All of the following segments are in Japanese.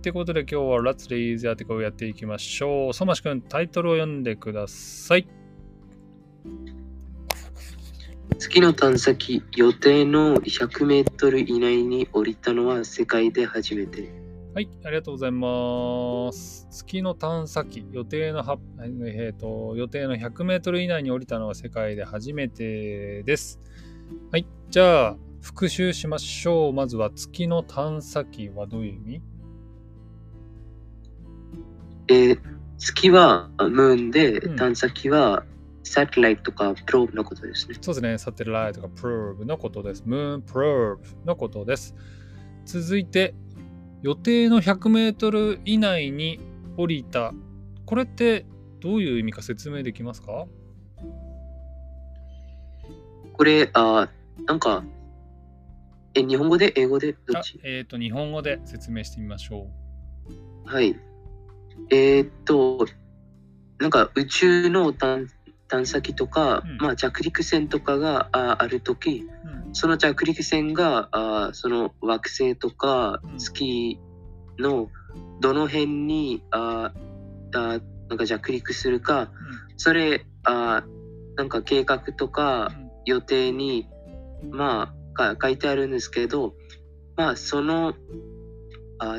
ってことで今日は Let's Read やってこうやっていきましょう。ソマシ君、タイトルを読んでください。月の探査機予定の100メートル以内に降りたのは世界で初めて。はい、ありがとうございます。月の探査機予定のは、えーと予定の100メートル以内に降りたのは世界で初めてです。はい、じゃあ復習しましょう。まずは月の探査機はどういう意味？えー月はムーンでうん探査機はサテライトとかプローブのことですね。そうですね、サテライトとかプローブのことです。ムーンプローブのことです。続いて、予定の100メートル以内に降りた。これってどういう意味か説明できますか？これ、あーなんか、え、日本語で？英語で？どあっち？えっ、と、日本語で説明してみましょはい。えーっと、なんか宇宙の探探査機とか、うん。まあ着陸船とかがああるとき、う。うん。その着陸船があその惑星とかうん。月のどの辺にああなんか着陸するか、それあなんか計画とかうん。予定にまあか書いてあるんですけど、まあそのあ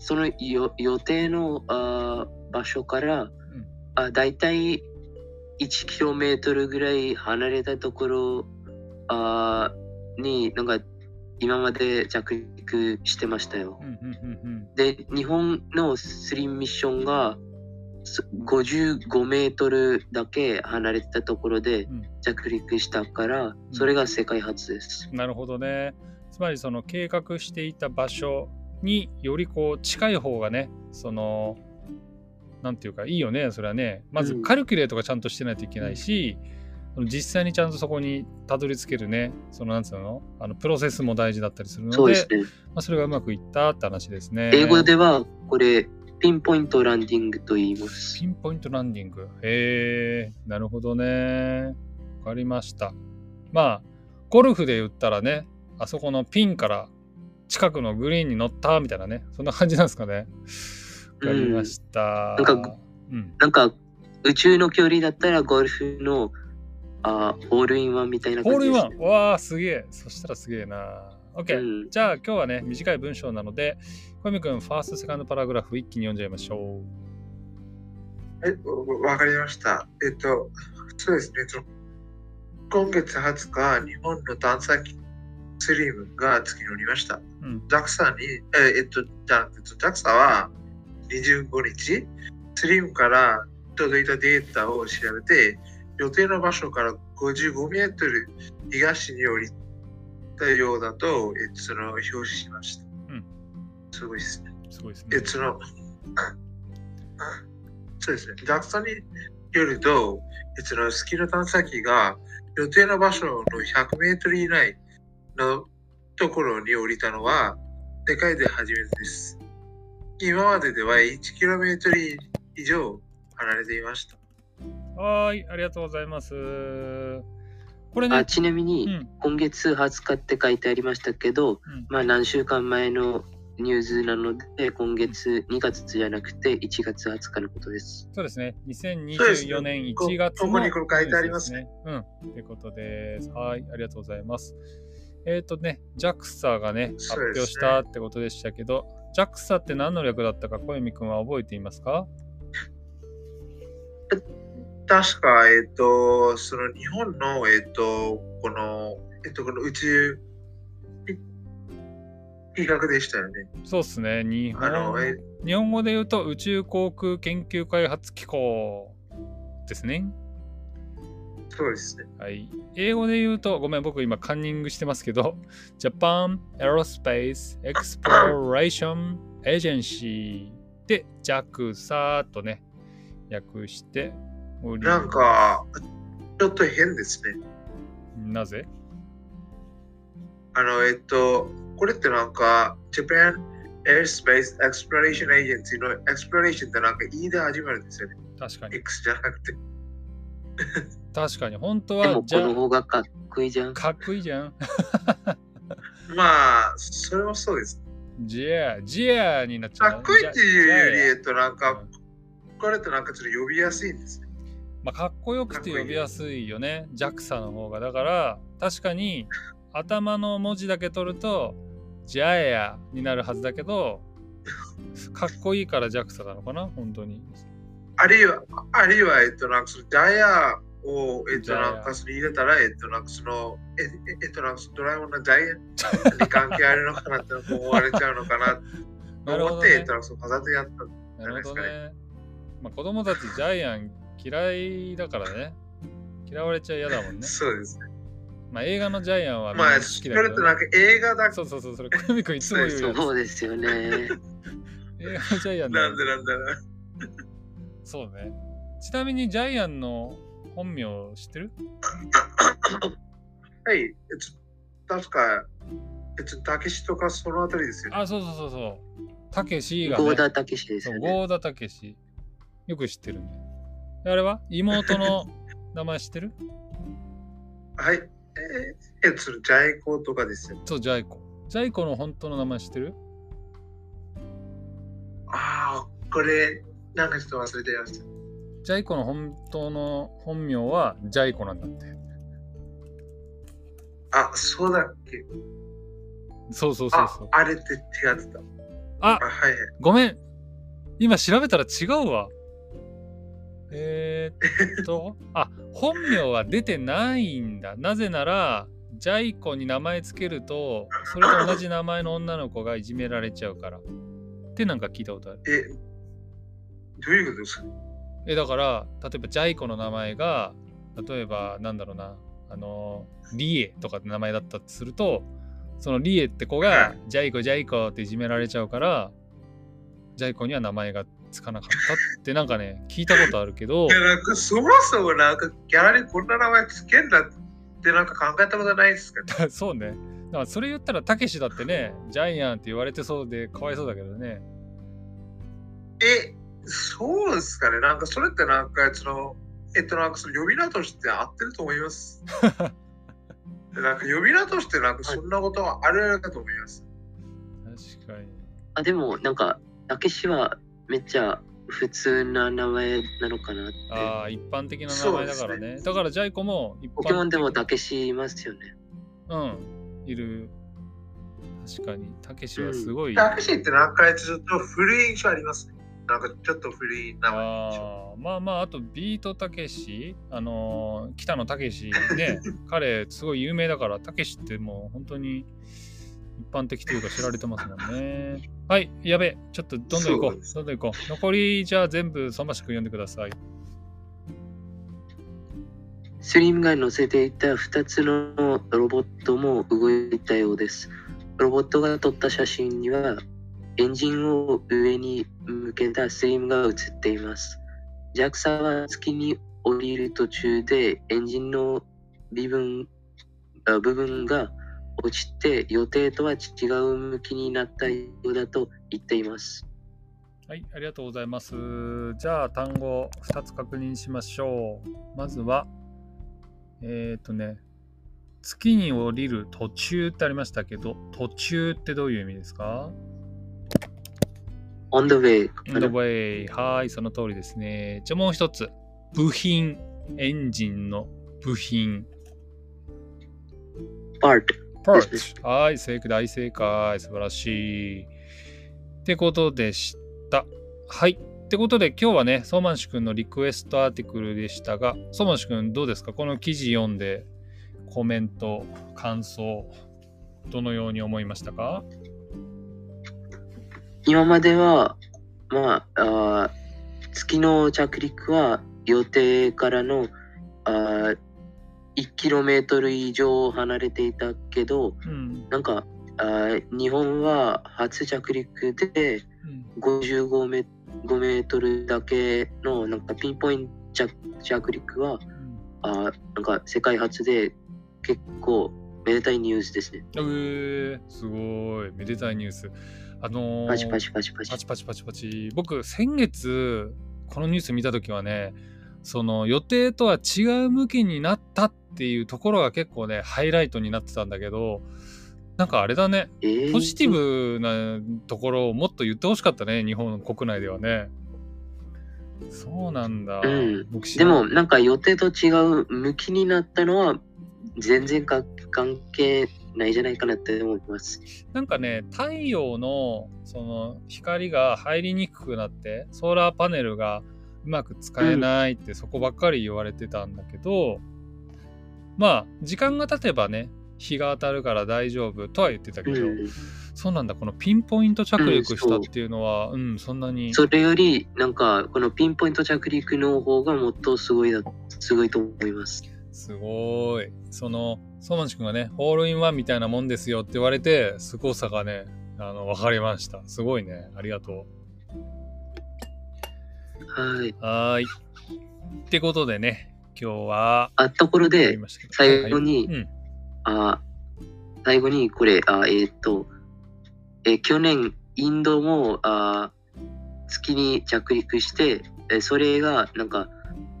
そのよ予定のあ場所から、あだいたい 1km ぐらい離れたところあになんか今まで着陸してましたよ。うんうんうんうんで、日本のスリーミッションがす55メートルだけ離れたところでうん着陸したから、それが世界初です。なるほどね。つまりその計画していた場所によりこう近い方がね、その、なんていうかいいよね、それはね。まずうんカルキュレートがちゃんとしてないといけないし、その実際にちゃんとそこにたどり着けるね、そのなんつうのあのプロセスも大事だったりするので、そね。まあ、それがうまくいったって話ですね。英語ではこれ、ピンポイントランディングと言いますピ。ンポイントランディング。へえ、なるほどね。わかりました。まあ、ゴルフで言ったらね、あそこのピンから近くのグリーンに乗ったみたいなね、そんな感じなんですかね。わかりました。うんなんかうん、なんか宇宙の距離だったらゴルフのあホールインワンみたいなホールインワン。わあ、すげえ。そしたらすげえな。OK、うんじゃあ今日はね、短い文章なので、小泉君、ファースト、セカンドパラグラフ一気に読んじゃいましょはい、わわかりました。えっと、そうですね。今月20日、日本の探査機スリムが月に降りました。う。うん。JAXA に、ええっと、じゃあ、えっと JAXA は25日、スリムから届いたデータを調べて、予定の場所から55メートル東に降りたようだと、えっと、その表示しました。うん。すごいですね。すごいですねえ、。その、そうですね。JAXA によると、えその月の探査機が予定の場所の100メートル以内のところに降りたのは世界で初めてです。今まででは 1km 以上離れていました。はーい、ありがとうございます。これね、あちなみに、うん、今月20日って書いてありましたけど、うんまあ何週間前のニュースなので、今月2月じゃなくて1月20日のことです。そうですね。そうです2024ね年こ1月のここにこれ書いてありますね。うん。ということです。はい、ありがとうございます。えっ、とね、JAXA がね、発表したってことでしたけど、JAXA って何の略だったか小泉君は覚えていますか？確か、えっと、その日本の、えっと、この、えっと、この宇宙企画でしたよね。そうですね。日本え日本語で言うと宇宙航空研究開発機構ですね。そうですね。はい。英語で言うと、ごめん、僕今カンニングしてますけど、Japan Aerospace Exploration Agency で JAXA とね、訳してなんか、ちょっと変ですね。なぜ？あの、えっと、これってなんか、Japan Airspace Exploration Agency の Exploration ってなんか E で始まるんですよね。確かに。X じゃなくて。確かに。本当でもこはじゃの方がかっこいいじゃん。かっこいいじゃん。まあ、それはそうです。ジェア、ジェアになっちゃう。かっこいいっていうより、ジャえっと、なんかうん、これってなんかちょっと呼びやすいんですね。まあ、かっこよくて呼びやすいよね。JAXA の方が。だから、確かに頭の文字だけ取ると、ジャエアになるはずだけど、かっこいいから JAXA なのかな？本当に。あるいは、あるいは、えっと、なんかそのダイヤを、えっと、なんかそれ入れたら、えっと、なんかその、えええっと、なんかそのドラえもんのダイヤに関係あるのかなって思われちゃうのかなと なるほど思って、えっねと、。なんかその飾ってやった。なるほどじゃないね。まあ、子供たちジャイアン嫌いだからね。嫌われちゃ嫌だもんね。そうですね。まあ、映画のジャイアンはみんなまあ、好そきだけど、ね。れってなんか映画だそうそうそう、それ、コミ君いつも言うやつ。そうですよね。映画のジャイアンだなんでなんだろう。そうね。ちなみにジャイアンの本名知ってる？はい、えっと、確か、えっと、たけしとかそのあたりですよね。あ、そうそうそうそう。たけしが、ね。ゴーダたけしですよね。ゴーダたけし。よく知ってるね。あれは？妹の 名前知ってる？はい。えー、えっと、そのジャイコとかですよ。そう、ジャイコ。ジャイコの本当の名前知ってる？ああ、これ、なんかちょっと忘れてました。ジャイコの本当の本名はジャイコなんだって。あ、そうだっけ？そうそうそうそうあ。あれって違ってた。ああ、はいはい。ごめん。今調べたら違うわ。えー、っと、あ、本名は出てないんだ。なぜなら、ジャイコに名前つけると、それと同じ名前の女の子がいじめられちゃうから。ってなんか聞いたことある。え、どういうことですか？え、だから、例えばジャイコの名前が、例えば、なんだろうな、あの、リエとかって名前だったとすると、そのリエって子が、ジャイコ、ジャイコっていじめられちゃうから、ジャイコには名前がつかなかったってなんかね、聞いたことあるけどい、や、なんかそもそもなんかギャラにこんな名前つけんだってなんか考えたことないですかね。そうね。だからそれ言ったら、たけしだってね、ジャイアンって言われてそうで、かわいそうだけどね。え、そうですかね。なんかそれってなんかその、えっとなんかその呼び名として合ってると思います。なんか呼び名としてなんかそんなことはあるかと思います。確かに。あ、でも、なんか、たけしはめっちゃ普通な名前なのかなって。ああ、一般的な名前だからそうね。だからジャイコも一般ポケモンでもたけしいますよね。うん、いる。確かに、たけしはすごい。タクシーってなんかちょっと古い印象ありますね。なんかちょっと古い名前。あーまあまあ、あとビートたけし、あのー北野たけしね、彼すごい有名だから、たけしってもう本当に一般的というか知られてますもんね。はい、やべえ、ちょっとどんどん行こう。どんどん行こう。残りじゃあ全部、相馬市くん読んでください。スリムが乗せていた2つのロボットも動いたようです。ロボットが撮った写真には、エンジンを上に向けたスリムが写っています。JAXA は月に降りる途中でエンジンの部分部分が落ちて予定とは違う向きになったようだと言っています。はい、ありがとうございます。じゃあ単語2つ確認しましょう。まずは、えっ、ー、とね、月に降りる途中ってありましたけど、途中ってどういう意味ですか？On the way ?in the way。はい、その通りですね。じゃあもう一つ。部品。エンジンの部品。part part。はい、正解、大正解。素晴らしい。ってことでした。はい。ってことで今日はね、相馬市くんのリクエストアーティクルでしたが、相馬市くんどうですか？この記事読んでコメント、感想、どのように思いましたか？今までは、まあ、あー月の着陸は予定からのあ 1km 以上離れていたけど、うん。なんかあー日本は初着陸でうん55メ5メートルだけのなんかピンポイント着着陸はあーなんか世界初で結構めでたいニュースですね。えー、すごい。めでたいニュース。あのーパチパチパチパチパ。チパチパチパチ。僕、先月、このニュース見たときはね、その予定とは違う向きになったっていうところが結構ね、ハイライトになってたんだけど、なんかあれだね。えーポジティブなところをもっと言ってほしかったね、日本国内ではね。そうなんだ。うんでも、なんか予定と違う向きになったのは、全然か関係ないじゃないかなって思います。なんかね、太陽のその光が入りにくくなって、ソーラーパネルがうまく使えないってそこばっかり言われてたんだけど、まあ、時間が経てばね、日が当たるから大丈夫とは言ってたけど、うん、そうなんだ、このピンポイント着陸したっていうのは、うん、そんなに。それより、なんか、このピンポイント着陸の方がもっとすごいだ、すごいと思います。すごい。その、相馬地君がね、ホールインワンみたいなもんですよって言われて、すごさがね、あの、わかりました。すごいね。ありがとはい。う。はーい。ってことでね、今日は、あ、ところで最後にはいうん。あ最後にこれ、あえーっと、えー去年、インドもあ月に着陸して、えーそれが、なんか、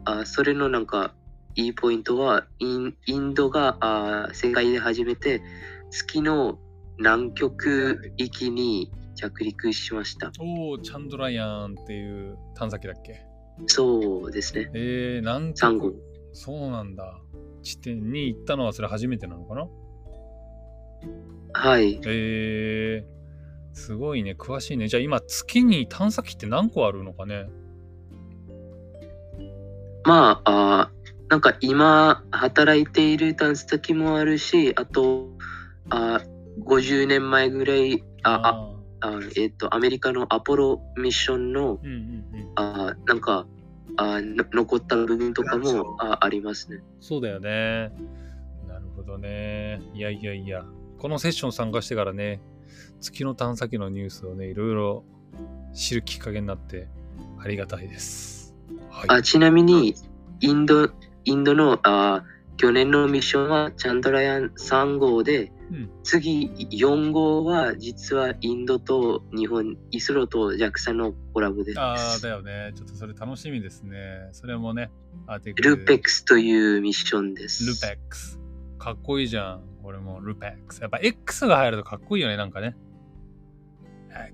あそれのなんか、いいポイントは、インインドがあ世界で初めて月の南極域に着陸しました。おー、チャンドラヤーンっていう探査機だっけ？そうですね。えー、南極。そうなんだ。地点に行ったのはそれ初めてなのかな？はい。えー、すごいね。詳しいね。じゃあ今、月に探査機って何個あるのかね？まあ、あなんか今働いている探査機もあるし、あと、あ50年前ぐらい、あああえっ、と、アメリカのアポロミッションの、うんうんうん。あなんかあの、残った部分とかもあありますね。そうだよね。なるほどね。いやいやいや。このセッション参加してからね、月の探査機のニュースをね、いろいろ知るきっかけになってありがたいです。はい。あちなみに、インド、インドのあ去年のミッションはチャンドラヤン3号で、うん次4号は実はインドと日本、イスロと JAXA のコラボです。ああ、だよね。ちょっとそれ楽しみですね。それもね、アーテルペックスというミッションです。ルペックス。かっこいいじゃん。これもルペックス。やっぱ X が入るとかっこいいよね、なんかね。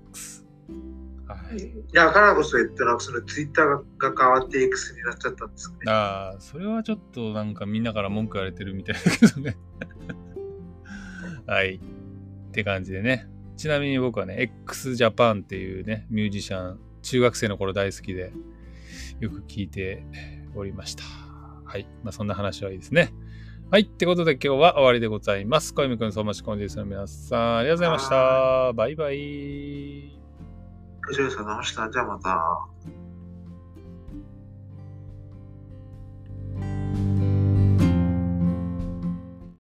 X。はい。いや、からこそ言ったら、そのツイッターが変わって X になっちゃったんですかね。ああ、それはちょっとなんかみんなから文句言われてるみたいだけどね。はい。って感じでね。ちなみに僕はね、x ジャパンっていうね、ミュージシャン、中学生の頃大好きで、よく聞いておりました。はい。まあそんな話はいいですね。はい。ってことで今日は終わりでございます。小泉くん、相馬市コンディースの皆さん、ありがとうございました。バイバイ。藤原さん、直した？じゃあまた。